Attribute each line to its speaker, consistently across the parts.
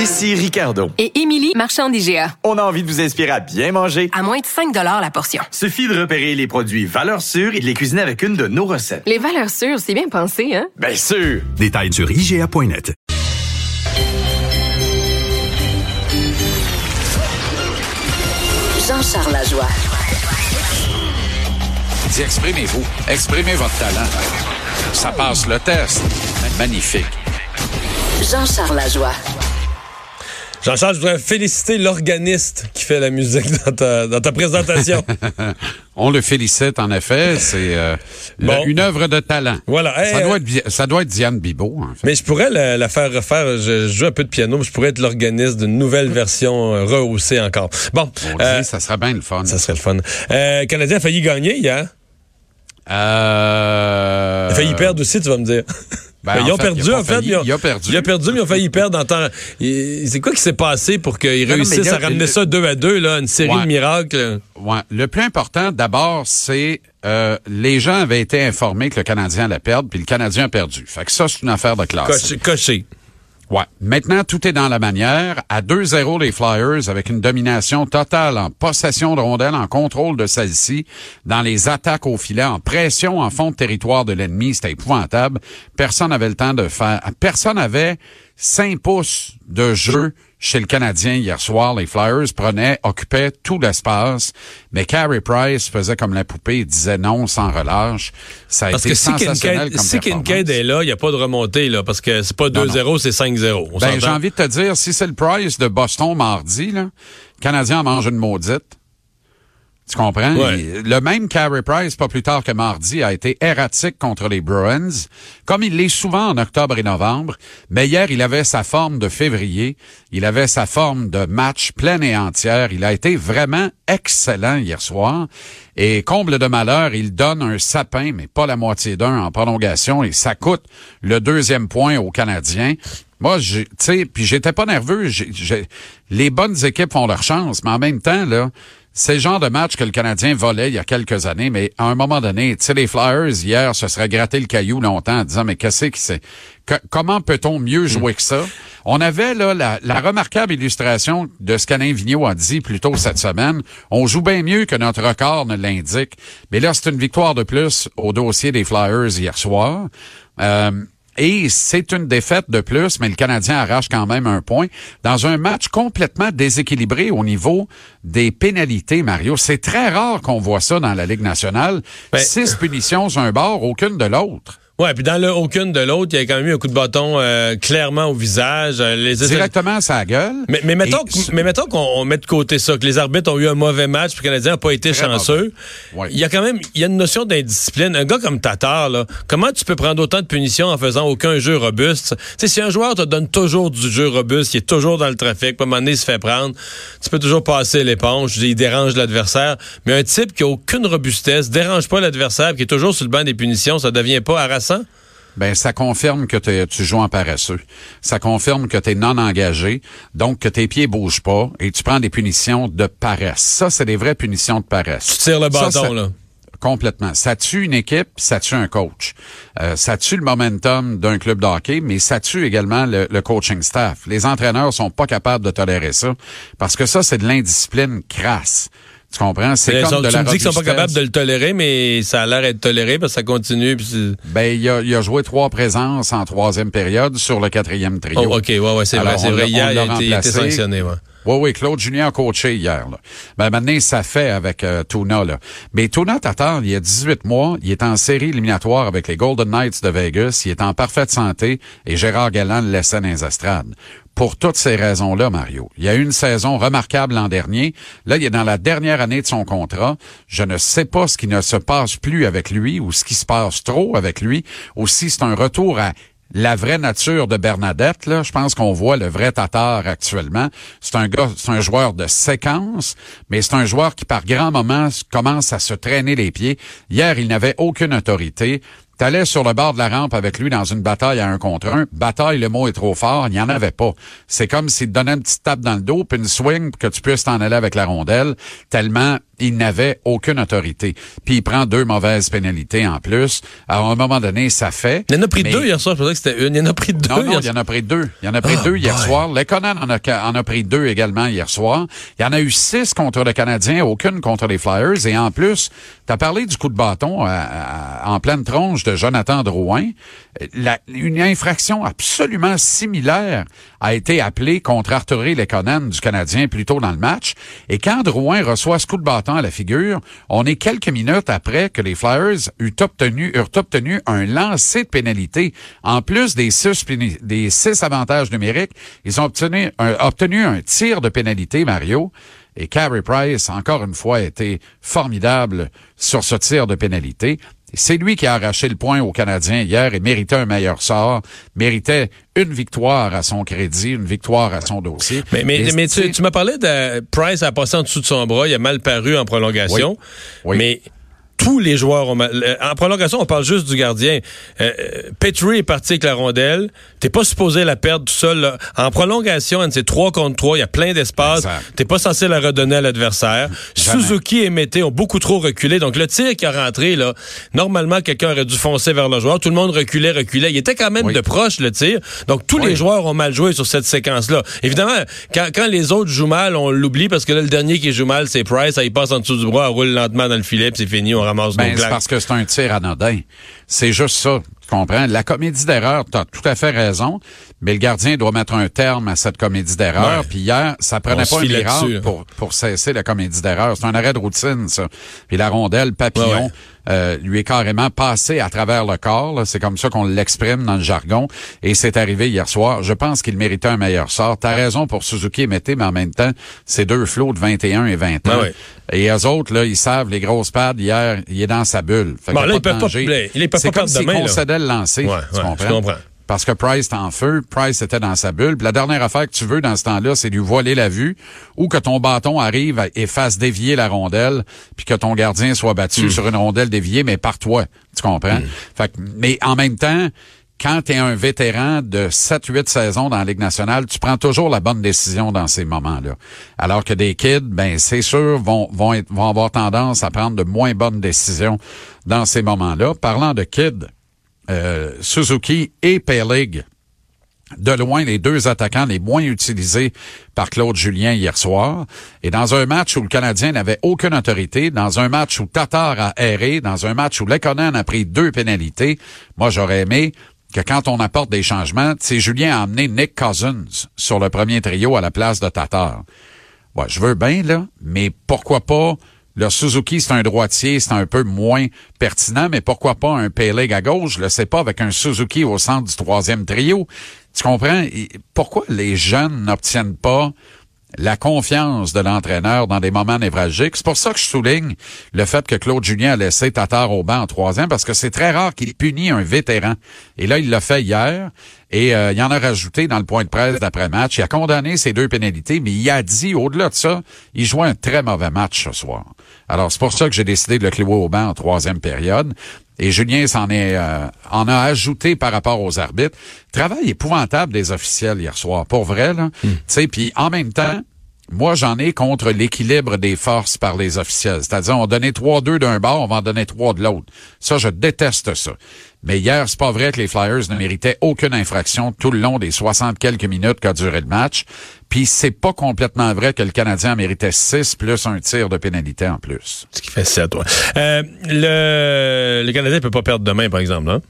Speaker 1: Ici Ricardo.
Speaker 2: Et Émilie, marchand d'IGA.
Speaker 1: On a envie de vous inspirer à bien manger.
Speaker 2: À moins de 5 la portion.
Speaker 1: Suffit de repérer les produits valeurs sûres et de les cuisiner avec une de nos recettes.
Speaker 2: Les valeurs sûres, c'est bien pensé, hein?
Speaker 1: Bien sûr!
Speaker 3: Détails sur IGA.net.
Speaker 4: Jean-Charles Lajoie.
Speaker 5: Dis, exprimez-vous. Exprimez votre talent. Ça passe le test. Magnifique.
Speaker 4: Jean-Charles Lajoie.
Speaker 6: Jean-Charles, je voudrais féliciter l'organiste qui fait la musique dans ta, dans ta présentation.
Speaker 5: On le félicite, en effet. C'est euh,
Speaker 6: Bon.
Speaker 5: le- une œuvre de talent.
Speaker 6: Voilà. Hey,
Speaker 5: Ça,
Speaker 6: euh,
Speaker 5: doit être, Di- ça doit être Diane Bibot, en fait.
Speaker 6: Mais je pourrais la, la faire refaire. Je, je joue un peu de piano, mais je pourrais être l'organiste d'une nouvelle version euh, rehaussée encore. Bon,
Speaker 5: On
Speaker 6: euh,
Speaker 5: dit, ça serait bien le fun.
Speaker 6: ça serait le fun. Euh, Canadien a failli gagner hier.
Speaker 5: Euh...
Speaker 6: Il a failli perdre aussi, tu vas me dire.
Speaker 5: Ben,
Speaker 6: ils
Speaker 5: en
Speaker 6: ont
Speaker 5: fait,
Speaker 6: perdu, en fait. ils ont-
Speaker 5: il a perdu.
Speaker 6: Il a perdu, mais ils ont failli perdre en temps. C'est quoi qui s'est passé pour qu'ils
Speaker 5: mais
Speaker 6: réussissent
Speaker 5: là,
Speaker 6: à ramener
Speaker 5: le-
Speaker 6: ça 2 à 2, là, une série
Speaker 5: Ouais.
Speaker 6: de miracles?
Speaker 5: Ouais. Le plus important, d'abord, c'est euh, les gens avaient été informés que le Canadien allait perdre, puis le Canadien a perdu. Fait que ça, c'est une affaire de classe.
Speaker 6: Coché. coché.
Speaker 5: Ouais. Maintenant, tout est dans la manière. À 2-0, les Flyers, avec une domination totale en possession de rondelles, en contrôle de celle-ci, dans les attaques au filet, en pression en fond de territoire de l'ennemi, c'était épouvantable. Personne n'avait le temps de faire... Personne n'avait 5 pouces de jeu chez le Canadien hier soir. Les Flyers prenaient, occupaient tout l'espace, mais Carey Price faisait comme la poupée, il disait non sans relâche. Ça a
Speaker 6: Parce
Speaker 5: été
Speaker 6: que si
Speaker 5: sensationnel
Speaker 6: Kincaid,
Speaker 5: comme
Speaker 6: si Kincaid est là, il n'y a pas de remontée, là, parce que c'est pas 2-0, c'est 5-0. On
Speaker 5: Ben, j'ai envie de te dire, si c'est le Price de Boston mardi, là, le Canadien en mange une maudite. Tu comprends?
Speaker 6: Ouais.
Speaker 5: Le même Carey Price, pas plus tard que mardi, a été erratique contre les Bruins, comme il l'est souvent en octobre et novembre. Mais hier, il avait sa forme de février. Il avait sa forme de match pleine et entière. Il a été vraiment excellent hier soir. Et comble de malheur, il donne un sapin, mais pas la moitié d'un en prolongation, et ça coûte le deuxième point aux Canadiens. Moi, tu sais, puis j'étais pas nerveux. Les bonnes équipes font leur chance, mais en même temps, là, c'est le genre de match que le Canadien volait il y a quelques années, mais à un moment donné, tu sais, les Flyers, hier, se seraient gratté le caillou longtemps en disant, mais qu'est-ce qui c'est? Que- comment peut-on mieux jouer que ça? On avait, là, la, la remarquable illustration de ce qu'Alain Vigneault a dit plus tôt cette semaine. On joue bien mieux que notre record ne l'indique. Mais là, c'est une victoire de plus au dossier des Flyers hier soir. Euh, et c'est une défaite de plus, mais le Canadien arrache quand même un point dans un match complètement déséquilibré au niveau des pénalités, Mario. C'est très rare qu'on voit ça dans la Ligue nationale.
Speaker 6: Ben-
Speaker 5: Six punitions sur un bord, aucune de l'autre.
Speaker 6: Ouais, puis dans le aucune de l'autre, il y a quand même eu un coup de bâton euh, clairement au visage. Euh, les
Speaker 5: Directement à sa gueule.
Speaker 6: Mais, mais mettons, que- mais mettons qu'on on met de côté ça, que les arbitres ont eu un mauvais match, puis que le Canadien n'a pas été chanceux.
Speaker 5: Ouais.
Speaker 6: Il y a quand même il y a une notion d'indiscipline. Un gars comme Tatar, là, comment tu peux prendre autant de punitions en faisant aucun jeu robuste? Tu sais, si un joueur te donne toujours du jeu robuste, il est toujours dans le trafic, pas un moment donné, il se fait prendre, tu peux toujours passer l'éponge, il dérange l'adversaire. Mais un type qui a aucune robustesse, dérange pas l'adversaire, qui est toujours sur le banc des punitions, ça devient pas harassant?
Speaker 5: Ben, ça confirme que tu joues en paresseux. Ça confirme que tu es non engagé, donc que tes pieds bougent pas et tu prends des punitions de paresse. Ça, c'est des vraies punitions de paresse.
Speaker 6: Tu tires le
Speaker 5: Ça,
Speaker 6: bâton,
Speaker 5: ça-
Speaker 6: là.
Speaker 5: Complètement. Ça tue une équipe, ça tue un coach. Euh, ça tue le momentum d'un club de hockey, mais ça tue également le, le coaching staff. Les entraîneurs sont pas capables de tolérer ça parce que ça, c'est de l'indiscipline crasse. Tu comprends? C'est comme de
Speaker 6: tu
Speaker 5: la
Speaker 6: me dis qu'ils sont pas capables de le tolérer, mais ça a l'air d'être toléré parce que ça continue. puis
Speaker 5: Ben, il a, il a joué trois présences en troisième période sur le quatrième trio.
Speaker 6: Oh, OK, ouais, ouais, c'est vrai, c'est vrai. il a été, été sanctionné, ouais.
Speaker 5: Oui, oui, Claude Julien a coaché hier. Là. Ben, maintenant, ça fait avec euh. Mais Tuna Tatar, il y a 18 mois, il est en série éliminatoire avec les Golden Knights de Vegas, il est en parfaite santé et Gérard Galland le laissait dans les estrades. Pour toutes ces raisons-là, Mario, il y a eu une saison remarquable l'an dernier. Là, il est dans la dernière année de son contrat. Je ne sais pas ce qui ne se passe plus avec lui ou ce qui se passe trop avec lui. Aussi, c'est un retour à la vraie nature de Bernadette, là, je pense qu'on voit le vrai Tatar actuellement. C'est un gars, c'est un joueur de séquence, mais c'est un joueur qui, par grands moments, commence à se traîner les pieds. Hier, il n'avait aucune autorité. T'allais sur le bord de la rampe avec lui dans une bataille à un contre un. Bataille, le mot est trop fort, il n'y en avait pas. C'est comme s'il te donnait une petite tape dans le dos, puis une swing pour que tu puisses t'en aller avec la rondelle, tellement il n'avait aucune autorité. Puis il prend deux mauvaises pénalités en plus. Alors, à un moment donné, ça fait.
Speaker 6: Il en a pris
Speaker 5: mais-
Speaker 6: deux hier soir, je pensais que c'était une. Il en a pris deux.
Speaker 5: non, non,
Speaker 6: hier
Speaker 5: il y en a pris deux. Il y en a pris
Speaker 6: Ah,
Speaker 5: deux hier soir. Lekonen en a, en a pris deux également hier soir. Il y en a eu six contre le Canadien, aucune contre les Flyers. Et en plus, tu as parlé du coup de bâton à- à- en pleine tronche de Jonathan Drouin. Une infraction absolument similaire a été appelée contre Arthur Lekonen du Canadien plus tôt dans le match. Et quand Drouin reçoit ce coup de bâton à la figure, on est quelques minutes après que les Flyers eurent obtenu, eurent obtenu un lancer de pénalité. En plus des six, avantages numériques, ils ont obtenu un, obtenu un tir de pénalité, Mario. Et Carey Price, encore une fois, a été formidable sur ce tir de pénalité. C'est lui qui a arraché le point aux Canadiens hier et méritait un meilleur sort, méritait une victoire à son crédit, une victoire à son dossier.
Speaker 6: Mais, tu, tu m'as parlé de Price a passé en dessous de son bras, il a mal paru en prolongation.
Speaker 5: Oui. Oui.
Speaker 6: Mais tous les joueurs ont mal. En prolongation, on parle juste du gardien. Euh, Petrie est parti avec la rondelle. T'es pas supposé la perdre tout seul. là. En prolongation, c'est 3 contre 3, il y a plein d'espace. T'es pas censé la redonner à l'adversaire. Suzuki et Mété ont beaucoup trop reculé. Donc le tir qui a rentré, là, normalement, quelqu'un aurait dû foncer vers le joueur. Tout le monde reculait, reculait. Il était quand même
Speaker 5: Oui.
Speaker 6: de proche, le tir. Donc tous
Speaker 5: Oui.
Speaker 6: les joueurs ont mal joué sur cette séquence-là. Évidemment, quand, quand les autres jouent mal, on l'oublie parce que là, le dernier qui joue mal, c'est Price. Il passe en dessous du bras, elle roule lentement dans le filet, c'est fini, on ramasse
Speaker 5: Ben,
Speaker 6: nos
Speaker 5: c'est parce que c'est un tir anodin. C'est juste ça. Comprends? La comédie d'erreur, tu as tout à fait raison, mais le gardien doit mettre un terme à cette comédie d'erreur.
Speaker 6: Ouais.
Speaker 5: Puis hier, ça prenait
Speaker 6: On
Speaker 5: pas un miracle
Speaker 6: là.
Speaker 5: pour, pour cesser la comédie d'erreur. C'est un arrêt de routine, ça. Puis la rondelle, papillon,
Speaker 6: Ouais, ouais.
Speaker 5: euh, lui est carrément passé à travers le corps. C'est comme ça qu'on l'exprime dans le jargon. Et c'est arrivé hier soir. Je pense qu'il méritait un meilleur sort. T'as raison pour Suzuki et Mété, mais en même temps, c'est deux flots de 21 et 20 ans. Et eux autres, là, ils savent, les grosses pads, hier, il est dans sa bulle. Fait
Speaker 6: Bon, là, ils
Speaker 5: pas de
Speaker 6: pas- peuvent
Speaker 5: C'est
Speaker 6: pas
Speaker 5: comme
Speaker 6: demain, là.
Speaker 5: Concédaient le lancer.
Speaker 6: Ouais,
Speaker 5: tu
Speaker 6: ouais,
Speaker 5: comprends?
Speaker 6: je comprends?
Speaker 5: Parce que Price est en feu, Price était dans sa bulle. Puis la dernière affaire que tu veux dans ce temps-là, c'est lui voiler la vue ou que ton bâton arrive et fasse dévier la rondelle, puis que ton gardien soit battu
Speaker 6: Hmm.
Speaker 5: sur une rondelle déviée, mais par toi. Tu comprends? Fait que- mais en même temps, quand tu es un vétéran de 7-8 saisons dans la Ligue nationale, tu prends toujours la bonne décision dans ces moments-là. Alors que des kids, ben c'est sûr, vont, vont, être- vont avoir tendance à prendre de moins bonnes décisions dans ces moments-là. Parlant de kids, euh, Suzuki et Pelig, de loin les deux attaquants les moins utilisés par Claude Julien hier soir. Et dans un match où le Canadien n'avait aucune autorité, dans un match où Tatar a erré, dans un match où Lekonen a pris deux pénalités, moi j'aurais aimé que quand on apporte des changements, c'est Julien a amené Nick Cousins sur le premier trio à la place de Tatar. Ouais, je veux bien, là, mais pourquoi pas le Suzuki, c'est un droitier, c'est un peu moins pertinent, mais pourquoi pas un Peleg à gauche? Je le sais pas, avec un Suzuki au centre du troisième trio. Tu comprends? Pourquoi les jeunes n'obtiennent pas la confiance de l'entraîneur dans des moments névralgiques. C'est pour ça que je souligne le fait que Claude Julien a laissé Tatar au banc en troisième, parce que c'est très rare qu'il punit un vétéran. Et là, il l'a fait hier, et euh, il en a rajouté dans le point de presse d'après-match. Il a condamné ses deux pénalités, mais il a dit, au-delà de ça, il jouait un très mauvais match ce soir. Alors, c'est pour ça que j'ai décidé de le clouer au banc en troisième période. Et Julien s'en est euh, en a ajouté par rapport aux arbitres. Travail épouvantable des officiels hier soir, pour vrai là. Tu sais, puis en même temps, moi j'en ai contre l'équilibre des forces par les officiels. C'est-à-dire on donnait 3-2 d'un bord, on va en donner 3 de l'autre. Ça je déteste ça. Mais hier, c'est pas vrai que les Flyers ne méritaient aucune infraction tout le long des 60 quelques minutes qu'a duré le match. Puis c'est pas complètement vrai que le Canadien en méritait 6 plus un tir de pénalité en plus.
Speaker 6: Ce qui fait ça, toi. Euh, le, le Canadien peut pas perdre demain, par exemple, hein?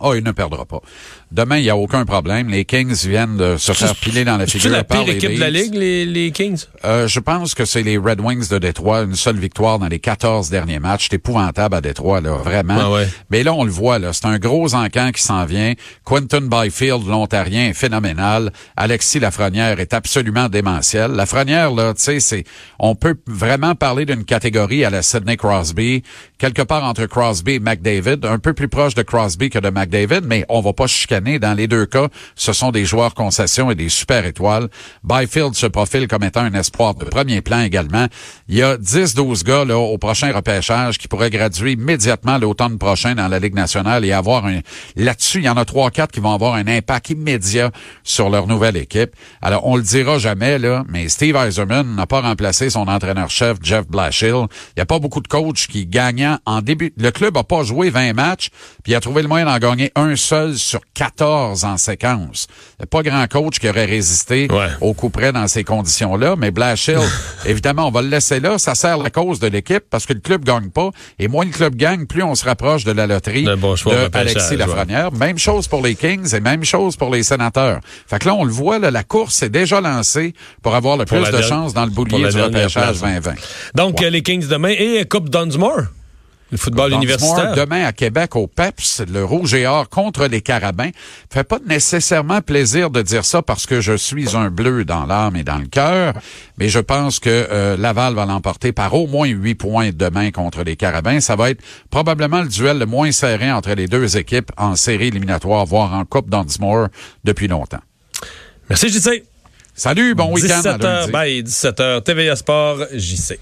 Speaker 5: Oh, il ne perdra pas. Demain, il n'y a aucun problème. Les Kings viennent de se faire piler dans la figure
Speaker 6: la
Speaker 5: par
Speaker 6: pire
Speaker 5: les
Speaker 6: équipe de la. Ligue, les, les Kings?
Speaker 5: Euh, je pense que c'est les Red Wings de Détroit. Une seule victoire dans les 14 derniers matchs. C'est épouvantable à Détroit, là, vraiment.
Speaker 6: Ah ouais.
Speaker 5: Mais là, on le voit, là. C'est un gros encan qui s'en vient. Quentin Byfield, l'Ontarien, est phénoménal. Alexis Lafrenière est absolument démentiel. Lafrenière, là, tu sais, c'est, on peut vraiment parler d'une catégorie à la Sidney Crosby, quelque part entre Crosby et McDavid, un peu plus proche de Crosby que de McDavid, mais on va pas chicaner Dans les deux cas, ce sont des joueurs concessions et des super étoiles. Byfield se profile comme étant un espoir de premier plan également. Il y a 10-12 gars là, au prochain repêchage qui pourraient graduer immédiatement l'automne prochain dans la Ligue nationale et avoir un... Là-dessus, il y en a 3-4 qui vont avoir un impact immédiat sur leur nouvelle équipe. Alors, on le dira jamais, là, mais Steve Eiserman n'a pas remplacé son entraîneur-chef, Jeff Blashill. Il n'y a pas beaucoup de coachs qui gagnant en début. Le club a pas joué 20 matchs, puis il a trouvé le moyen d'en gagner un seul sur 14 en séquence. Il n'y a pas grand coach qui aurait résisté
Speaker 6: Ouais.
Speaker 5: au coup près dans ces conditions-là, mais Blashill, évidemment, on va le laisser là. Ça sert la cause de l'équipe parce que le club gagne pas. Et moins le club gagne, plus on se rapproche de la loterie
Speaker 6: bon choix
Speaker 5: de Alexis
Speaker 6: ouais.
Speaker 5: Lafrenière. Même chose pour les Kings et même chose pour les sénateurs. Fait que là, on le voit, là, la course est déjà lancée pour avoir le
Speaker 6: Pour
Speaker 5: plus de chances dans le boulier du repêchage
Speaker 6: place.
Speaker 5: 2020.
Speaker 6: Donc, les Kings demain et Coupe Dunsmore, le football universitaire.
Speaker 5: demain à Québec au PEPS, le Rouge et Or contre les Carabins. Fait pas nécessairement plaisir de dire ça parce que je suis un bleu dans l'âme et dans le cœur, mais je pense que euh, Laval va l'emporter par au moins huit points demain contre les Carabins. Ça va être probablement le duel le moins serré entre les deux équipes en série éliminatoire, voire en Coupe Dunsmore depuis longtemps.
Speaker 6: Merci, JC.
Speaker 5: Salut, bon week-end. à
Speaker 6: 17h,
Speaker 5: lundi.
Speaker 6: bye, 17h, TVA Sport, JC.